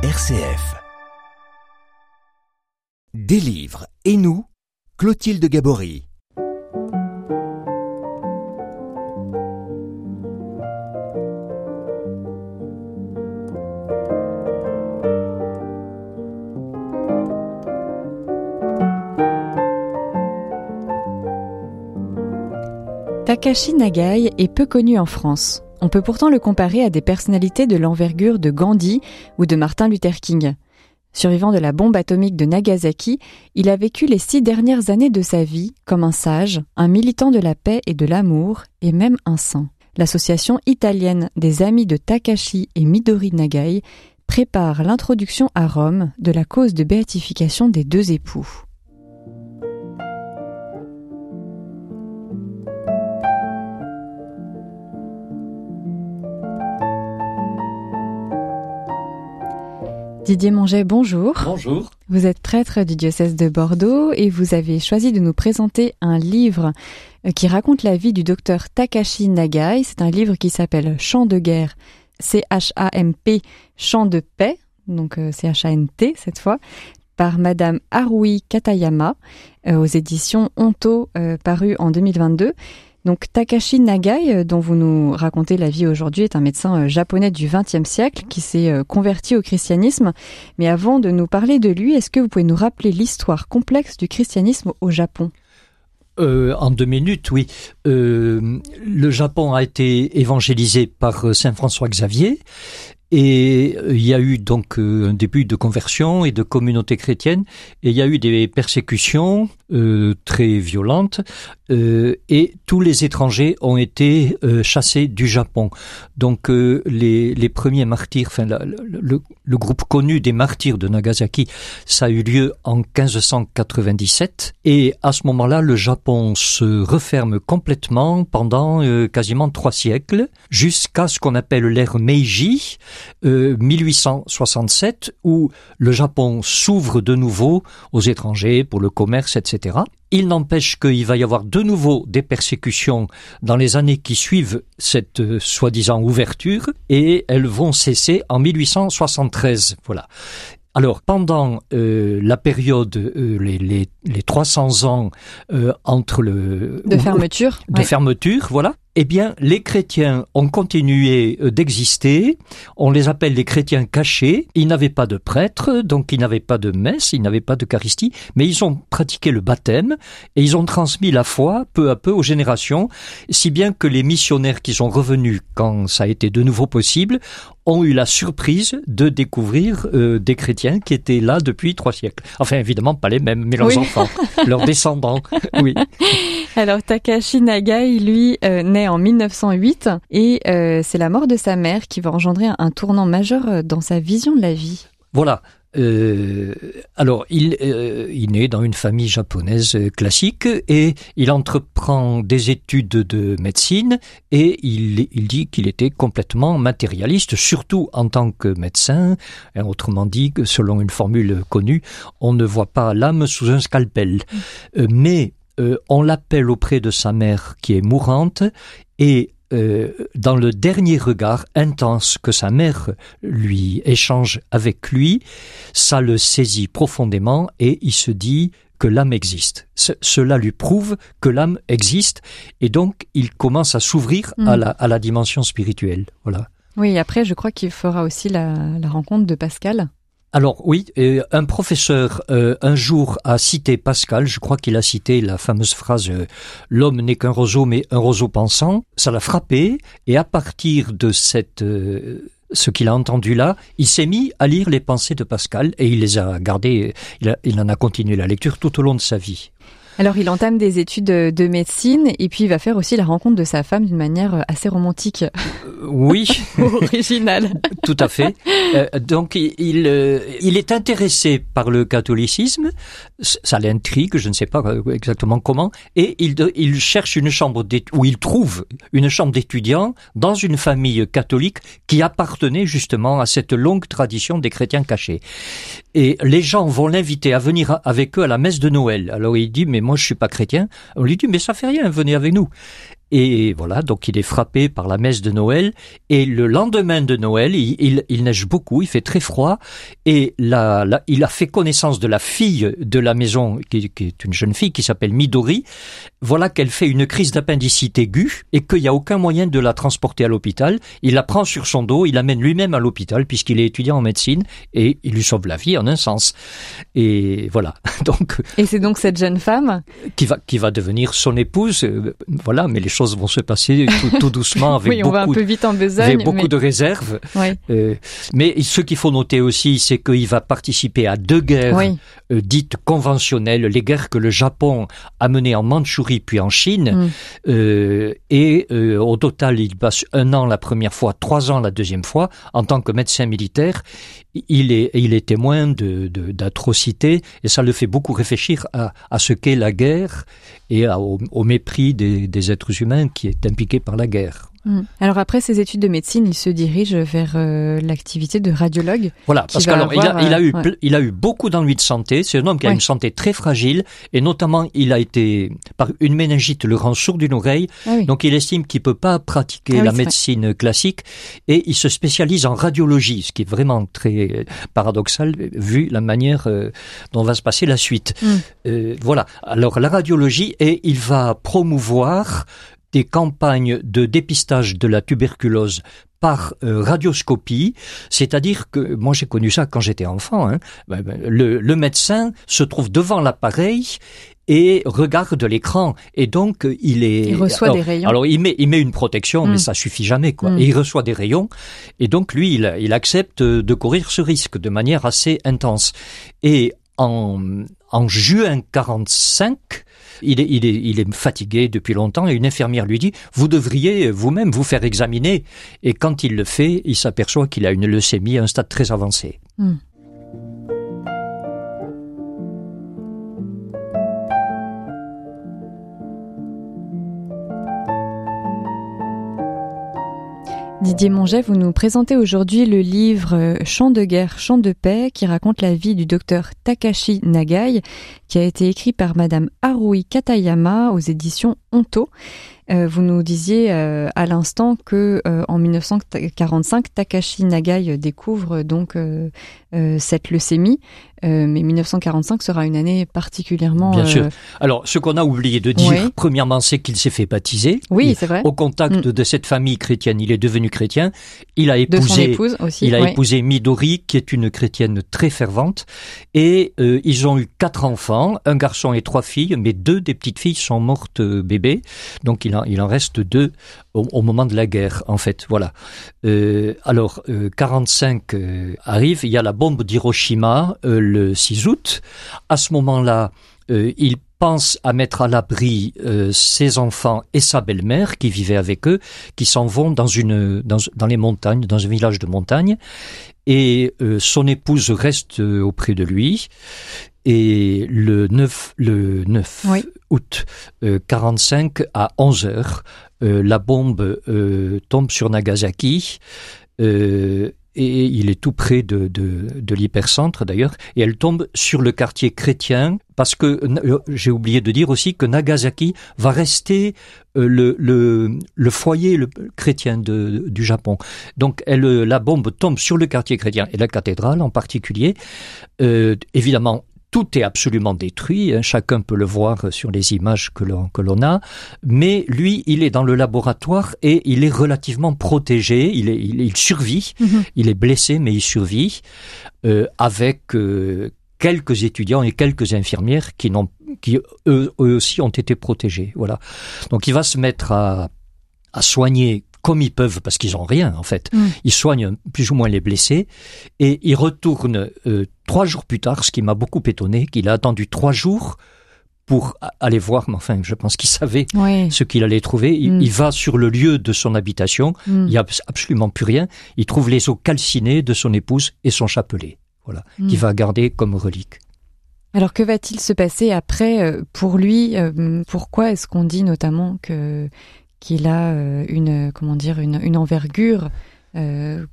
RCF. Des livres et nous, Clotilde Gabory. Takashi Nagai est peu connu en France. On peut pourtant le comparer à des personnalités de l'envergure de Gandhi ou de Martin Luther King. Survivant de la bombe atomique de Nagasaki, il a vécu les six dernières années de sa vie comme un sage, un militant de la paix et de l'amour, et même un saint. L'association italienne des amis de Takashi et Midori Nagai prépare l'introduction à Rome de la cause de béatification des deux époux. Didier Monget, bonjour. Bonjour. Vous êtes prêtre du diocèse de Bordeaux et vous avez choisi de nous présenter un livre euh, qui raconte la vie du docteur Takashi Nagai. C'est un livre qui s'appelle Chant de guerre, C-H-A-M-P, Chant de paix, donc euh, C-H-A-N-T cette fois, par Madame Harui Katayama euh, aux éditions Honto, paru en 2022. Donc Takashi Nagai, euh, dont vous nous racontez la vie aujourd'hui, est un médecin euh, japonais du XXe siècle qui s'est euh, converti au christianisme. Mais avant de nous parler de lui, est-ce que vous pouvez nous rappeler l'histoire complexe du christianisme au Japon? En deux minutes, oui. le Japon a été évangélisé par Saint François Xavier et il y a eu donc un début de conversion et de communauté chrétienne, et il y a eu des persécutions euh, très violentes, euh, et tous les étrangers ont été euh, chassés du Japon. Donc euh, les, les, premiers martyrs, enfin le, le, groupe connu des martyrs de Nagasaki, ça a eu lieu en 1597, et à ce moment-là, le Japon se referme complètement pendant quasiment trois siècles, jusqu'à ce qu'on appelle l'ère Meiji, 1867, où le Japon s'ouvre de nouveau aux étrangers pour le commerce, etc. Il n'empêche qu'il va y avoir de nouveau des persécutions dans les années qui suivent cette euh, soi-disant ouverture et elles vont cesser en 1873. Voilà. Alors, pendant euh, la période, euh, les, les, les, 300 ans entre le... De fermeture. De fermeture, voilà eh bien, les chrétiens ont continué euh, d'exister. On les appelle les chrétiens cachés. Ils n'avaient pas de prêtre, donc ils n'avaient pas de messe, ils n'avaient pas d'Eucharistie, mais ils ont pratiqué le baptême et ils ont transmis la foi peu à peu aux générations, si bien que les missionnaires qui sont revenus quand ça a été de nouveau possible ont eu la surprise de découvrir euh, des chrétiens qui étaient là depuis trois siècles. Enfin, évidemment, pas les mêmes, mais leurs enfants, leurs descendants. Oui. Alors, Takashi Nagai, lui, euh, naît en 1908 et euh, c'est la mort de sa mère qui va engendrer un tournant majeur dans sa vision de la vie. Voilà, euh, alors, il, euh, il naît dans une famille japonaise classique et il entreprend des études de médecine et il, il dit qu'il était complètement matérialiste, surtout en tant que médecin. Hein, autrement dit, selon une formule connue, on ne voit pas l'âme sous un scalpel. Euh, mais euh, on l'appelle auprès de sa mère qui est mourante et euh, dans le dernier regard intense que sa mère lui échange avec lui, ça le saisit profondément et il se dit que l'âme existe. cela lui prouve que l'âme existe et donc il commence à s'ouvrir à, mm. la, à la dimension spirituelle. Voilà. Oui, après je crois qu'il fera aussi la, la rencontre de Pascal. Alors oui, un professeur euh, un jour a cité Pascal, je crois qu'il a cité la fameuse phrase euh, L'homme n'est qu'un roseau mais un roseau pensant », ça l'a frappé et à partir de cette... Euh, ce qu'il a entendu là, il s'est mis à lire les pensées de Pascal et il les a gardées, il, il en a continué la lecture tout au long de sa vie. Alors il entame des études de médecine et puis il va faire aussi la rencontre de sa femme d'une manière euh, assez romantique. Euh, oui. Originale. Tout à fait. Euh, donc il, il est intéressé par le catholicisme, ça l'intrigue, je ne sais pas exactement comment, et il, il cherche une chambre où il trouve une chambre d'étudiants dans une famille catholique qui appartenait justement à cette longue tradition des chrétiens cachés. Et les gens vont l'inviter à venir avec eux à la messe de Noël. Alors il dit mais moi je suis pas chrétien. On lui dit mais ça fait rien, venez avec nous. Et voilà, donc il est frappé par la messe de Noël. Et le lendemain de Noël, il, il, neige beaucoup, il fait très froid. Et il a fait connaissance de la fille de la maison, qui est une jeune fille qui s'appelle Midori. Voilà qu'elle fait une crise d'appendicite aiguë et qu'il n'y a aucun moyen de la transporter à l'hôpital. Il la prend sur son dos, il l'amène lui-même à l'hôpital puisqu'il est étudiant en médecine et il lui sauve la vie en un sens. Et voilà. Donc. Et c'est donc cette jeune femme qui va qui va devenir son épouse. Euh, voilà, mais les choses vont se passer tout, doucement avec oui, on va un peu vite en besogne, avec beaucoup de réserves. Euh, mais ce qu'il faut noter aussi, c'est qu'il va participer à deux guerres euh, dites conventionnelles, les guerres que le Japon a menées en Mandchourie puis en Chine. Mm. et au total, il passe un an la première fois, trois ans la deuxième fois en tant que médecin militaire. Il est il est témoin de d'atrocités et ça le fait beaucoup réfléchir à, à ce qu'est la guerre et au, mépris des, des, êtres humains qui est impliqué par la guerre. Hmm. Alors après ses études de médecine, il se dirige vers euh, l'activité de radiologue. Voilà, parce qu'il a, il a eu, euh, il a eu beaucoup d'ennuis de santé. C'est un homme qui a une santé très fragile et notamment il a été par une méningite le rend sourd d'une oreille. Ah donc il estime qu'il peut pas pratiquer ah la médecine classique et il se spécialise en radiologie, ce qui est vraiment très paradoxal vu la manière euh, dont va se passer la suite. Hmm. voilà. Alors la radiologie et il va promouvoir des campagnes de dépistage de la tuberculose par euh, radioscopie, c'est-à-dire que moi j'ai connu ça quand j'étais enfant. Hein, ben, ben, le, médecin se trouve devant l'appareil et regarde l'écran et donc il est il reçoit des rayons. Alors il met il met une protection mais hmm. ça suffit jamais quoi. Hmm. Et il reçoit des rayons et donc lui il, il accepte de courir ce risque de manière assez intense. Et en en juin 45 il est, il, est, il est fatigué depuis longtemps et une infirmière lui dit Vous devriez vous-même vous faire examiner. Et quand il le fait, il s'aperçoit qu'il a une leucémie à un stade très avancé. Hmm. Didier vous nous présentez aujourd'hui le livre euh, Chant de guerre, chant de paix qui raconte la vie du docteur Takashi Nagai qui a été écrit par madame Harui Katayama aux éditions Honto. Euh, vous nous disiez euh, à l'instant que euh, en 1945, Takashi Nagai découvre donc cette leucémie, mais 1945 sera une année particulièrement. Bien sûr. Alors, ce qu'on a oublié de dire, premièrement, c'est qu'il s'est fait baptiser. Oui, c'est vrai. Au contact mm. de cette famille chrétienne, il est devenu chrétien. Il a épousé. épouse aussi. Il a épousé Midori, qui est une chrétienne très fervente, et ils ont eu quatre enfants, un garçon et trois filles, mais deux des petites filles sont mortes bébés, donc il il en reste deux au, moment de la guerre, en fait. Voilà. Euh, alors, 45 euh, euh, arrive, il y a la bombe d'Hiroshima le 6 août. À ce moment-là, il pense à mettre à l'abri ses enfants et sa belle-mère qui vivaient avec eux, qui s'en vont dans une dans, les montagnes, dans un village de montagne, et son épouse reste auprès de lui. Et le 9, le 9 août 45 à 11 heures, euh, la bombe euh, tombe sur Nagasaki. Euh, et il est tout près de, de, de l'hypercentre d'ailleurs, et elle tombe sur le quartier chrétien, parce que j'ai oublié de dire aussi que Nagasaki va rester le, le, le foyer le, chrétien de, du Japon. Donc elle, la bombe tombe sur le quartier chrétien et la cathédrale en particulier. Euh, évidemment, tout est absolument détruit, hein, chacun peut le voir sur les images que l'on, que l'on a, mais lui, il est dans le laboratoire et il est relativement protégé, il, est, il, survit, mhm. il est blessé mais il survit, euh, avec euh, quelques étudiants et quelques infirmières qui, n'ont, qui eux, eux, aussi ont été protégés. Voilà. Donc il va se mettre à, à soigner comme ils peuvent, parce qu'ils ont rien en fait. Mm. Ils soignent plus ou moins les blessés et ils retournent euh, trois jours plus tard, ce qui m'a beaucoup étonné, qu'il a attendu trois jours pour aller voir, mais enfin, je pense qu'il savait ce qu'il allait trouver. Il, mm. va sur le lieu de son habitation, mm. il n'y a absolument plus rien. Il trouve les os calcinés de son épouse et son chapelet, voilà, qu'il va garder comme relique. Alors que va-t-il se passer après euh, pour lui? Euh, Pourquoi est-ce qu'on dit notamment que qu'il a euh, une comment dire une, une envergure euh,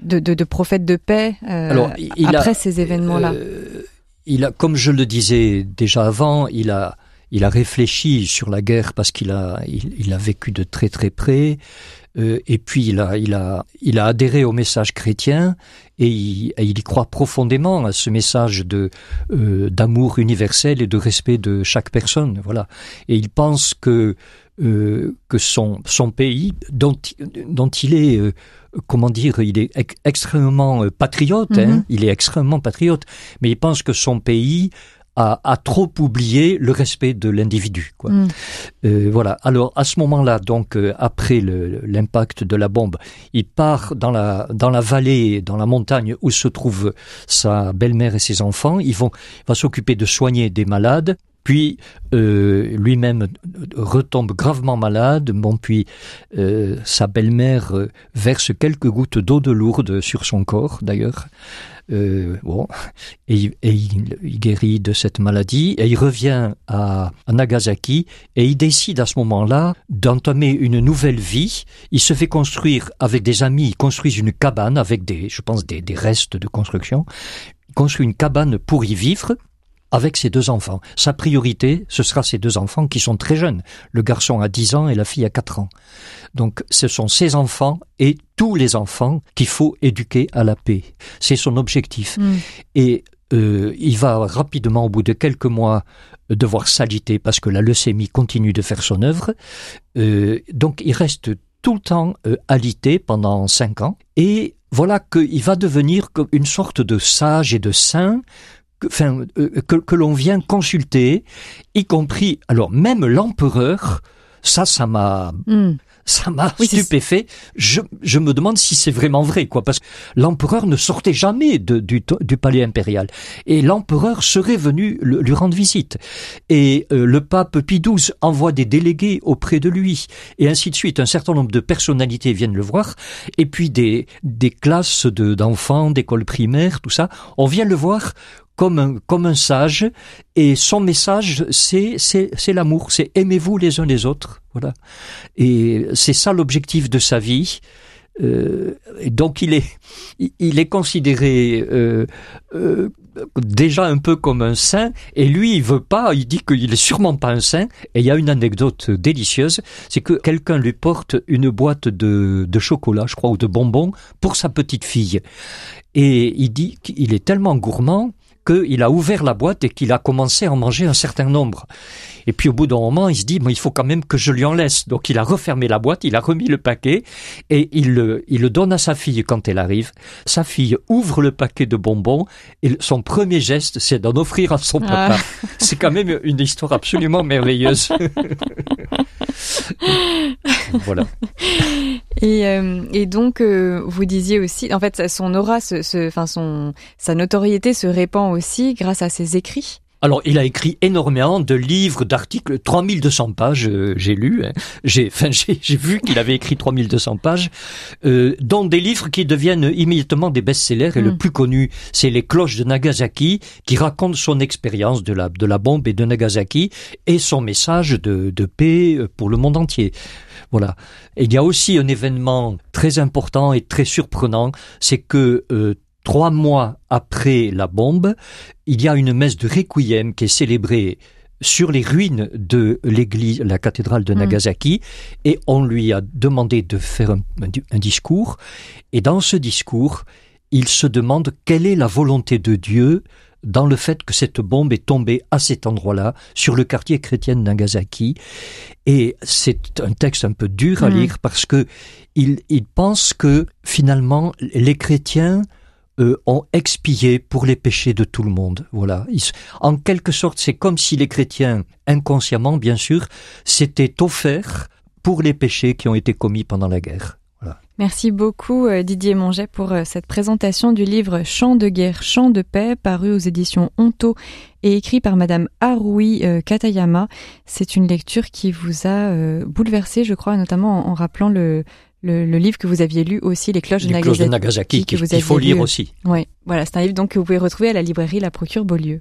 de, de, de, prophète de paix euh, Alors, il après ces événements-là. il a, comme je le disais déjà avant, il a il a réfléchi sur la guerre parce qu'il a, il, a vécu de très très près. Euh, et puis il a, il a, il a adhéré au message chrétien et il, il y croit profondément à ce message de euh, d'amour universel et de respect de chaque personne. Voilà. Et il pense que euh, que son son pays dont dont il est euh, comment dire, il est extrêmement euh, patriote, hein, mhm. il est extrêmement patriote, mais il pense que son pays a, a trop oublié le respect de l'individu. Quoi. Euh, voilà. Alors à ce moment-là, donc après l'impact de la bombe, il part dans la dans la vallée, dans la montagne où se trouve sa belle-mère et ses enfants. Ils vont il va s'occuper de soigner des malades. Puis euh, lui-même retombe gravement malade. Bon, puis euh, sa belle-mère euh, verse quelques gouttes d'eau de lourde sur son corps, d'ailleurs. Euh, bon, et, il, il, guérit de cette maladie et il revient à, Nagasaki et il décide à ce moment-là d'entamer une nouvelle vie. Il se fait construire avec des amis, il construit une cabane avec des, je pense, des, des restes de construction. Il construit une cabane pour y vivre avec ses deux enfants. Sa priorité, ce sera ses deux enfants qui sont très jeunes. Le garçon a 10 ans et la fille a 4 ans. Donc ce sont ses enfants et tous les enfants qu'il faut éduquer à la paix. C'est son objectif. Mm. Et euh, il va rapidement, au bout de quelques mois, devoir s'agiter parce que la leucémie continue de faire son œuvre. Euh, donc il reste tout le temps euh, alité pendant cinq ans. Et voilà qu'il va devenir comme une sorte de sage et de saint que, enfin, euh, que, que l'on vient consulter, y compris, alors même l'empereur, ça, ça m'a, mm. ça m'a stupéfait. Je, je me demande si c'est vraiment vrai, quoi, parce que l'empereur ne sortait jamais de, du, du palais impérial, et l'empereur serait venu le, lui rendre visite, et euh, le pape Pie XII envoie des délégués auprès de lui, et ainsi de suite. Un certain nombre de personnalités viennent le voir, et puis des, des classes de, d'enfants, d'écoles primaires, tout ça, on vient le voir comme un, comme un sage, et son message, c'est, c'est, c'est l'amour, c'est aimez-vous les uns les autres, voilà. Et c'est ça l'objectif de sa vie. Euh, donc il est, il est considéré euh, euh, déjà un peu comme un saint, et lui il veut pas, il dit qu'il est sûrement pas un saint. Et il y a une anecdote délicieuse, c'est que quelqu'un lui porte une boîte de, de chocolat, je crois, ou de bonbons pour sa petite fille, et il dit qu'il est tellement gourmand qu'il a ouvert la boîte et qu'il a commencé à en manger un certain nombre. Et puis au bout d'un moment, il se dit, il faut quand même que je lui en laisse. Donc il a refermé la boîte, il a remis le paquet et il le, il le donne à sa fille quand elle arrive. Sa fille ouvre le paquet de bonbons et son premier geste, c'est d'en offrir à son papa. Ah. C'est quand même une histoire absolument merveilleuse. voilà. Et, euh, donc, euh, vous disiez aussi, en fait, son aura, enfin son, sa notoriété se répand aussi grâce à ses écrits. Alors, il a écrit énormément de livres, d'articles, 3200 pages, euh, j'ai lu, hein. j'ai, enfin, j'ai vu qu'il avait écrit 3200 pages, euh, dont des livres qui deviennent immédiatement des best-sellers, et le hmm. plus connu, c'est Les cloches de Nagasaki, qui raconte son expérience de la, de la bombe et de Nagasaki, et son message de, de paix euh, pour le monde entier. Voilà. Et il y a aussi un événement très important et très surprenant, c'est que euh, Trois mois après la bombe, il y a une messe de requiem qui est célébrée sur les ruines de l'église, la cathédrale de mm. Nagasaki, et on lui a demandé de faire un, un, discours. Et dans ce discours, il se demande quelle est la volonté de Dieu dans le fait que cette bombe est tombée à cet endroit-là, sur le quartier chrétien de Nagasaki. Et c'est un texte un peu dur à mm. lire parce que il, il pense que finalement les chrétiens euh, ont expié pour les péchés de tout le monde. Voilà. en quelque sorte, c'est comme si les chrétiens, inconsciemment bien sûr, s'étaient offerts pour les péchés qui ont été commis pendant la guerre. Merci beaucoup euh, Didier Monget pour euh, cette présentation du livre Chant de guerre, chant de paix, paru aux éditions Honto et écrit par Madame Harui Katayama. C'est une lecture qui vous a bouleversé, je crois, notamment en rappelant le, le, le, livre que vous aviez lu aussi, Les cloches, de, Nagasaki, cloches de Nagasaki, qu'il faut lire aussi. Oui, voilà, c'est un livre donc que vous pouvez retrouver à la librairie La Procure Beaulieu.